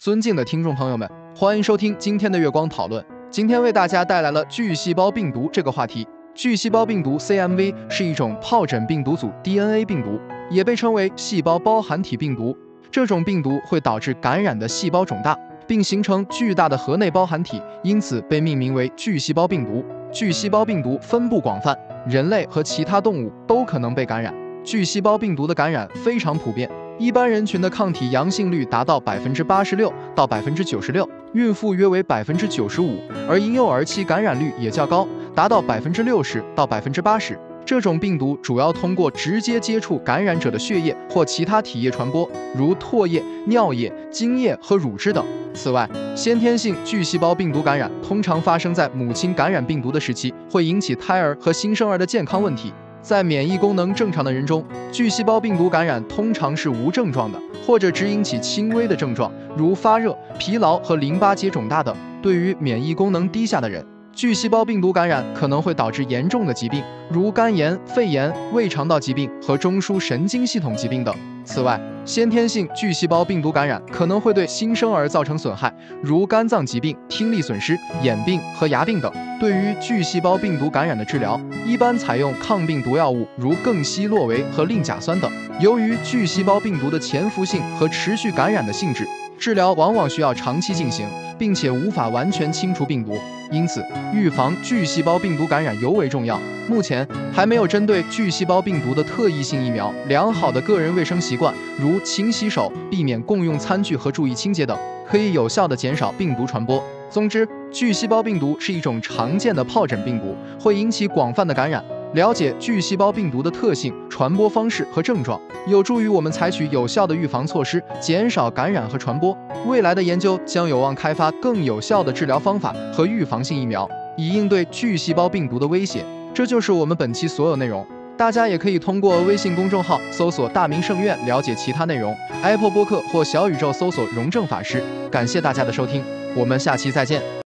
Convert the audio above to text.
尊敬的听众朋友们，欢迎收听今天的月光讨论。今天为大家带来了巨细胞病毒这个话题。巨细胞病毒 （CMV） 是一种疱疹病毒组 DNA 病毒，也被称为细胞包含体病毒。这种病毒会导致感染的细胞肿大，并形成巨大的核内包含体，因此被命名为巨细胞病毒。巨细胞病毒分布广泛，人类和其他动物都可能被感染。巨细胞病毒的感染非常普遍，一般人群的抗体阳性率达到百分之八十六到百分之九十六，孕妇约为百分之九十五，而婴幼儿期感染率也较高，达到百分之六十到百分之八十。这种病毒主要通过直接接触感染者的血液或其他体液传播，如唾液、尿液、精液和乳汁等。此外，先天性巨细胞病毒感染通常发生在母亲感染病毒的时期，会引起胎儿和新生儿的健康问题。在免疫功能正常的人中，巨细胞病毒感染通常是无症状的，或者只引起轻微的症状，如发热、疲劳和淋巴结肿大等。对于免疫功能低下的人，巨细胞病毒感染可能会导致严重的疾病，如肝炎、肺炎、胃肠道疾病和中枢神经系统疾病等。此外，先天性巨细胞病毒感染可能会对新生儿造成损害，如肝脏疾病、听力损失、眼病和牙病等。对于巨细胞病毒感染的治疗，一般采用抗病毒药物，如更昔洛韦和令甲酸等。由于巨细胞病毒的潜伏性和持续感染的性质，治疗往往需要长期进行，并且无法完全清除病毒，因此预防巨细胞病毒感染尤为重要。目前还没有针对巨细胞病毒的特异性疫苗。良好的个人卫生习惯，如勤洗手、避免共用餐具和注意清洁等，可以有效地减少病毒传播。总之，巨细胞病毒是一种常见的疱疹病毒，会引起广泛的感染。了解巨细胞病毒的特性、传播方式和症状，有助于我们采取有效的预防措施，减少感染和传播。未来的研究将有望开发更有效的治疗方法和预防性疫苗，以应对巨细胞病毒的威胁。这就是我们本期所有内容。大家也可以通过微信公众号搜索“大明圣院”了解其他内容，Apple 播客或小宇宙搜索“荣正法师”。感谢大家的收听，我们下期再见。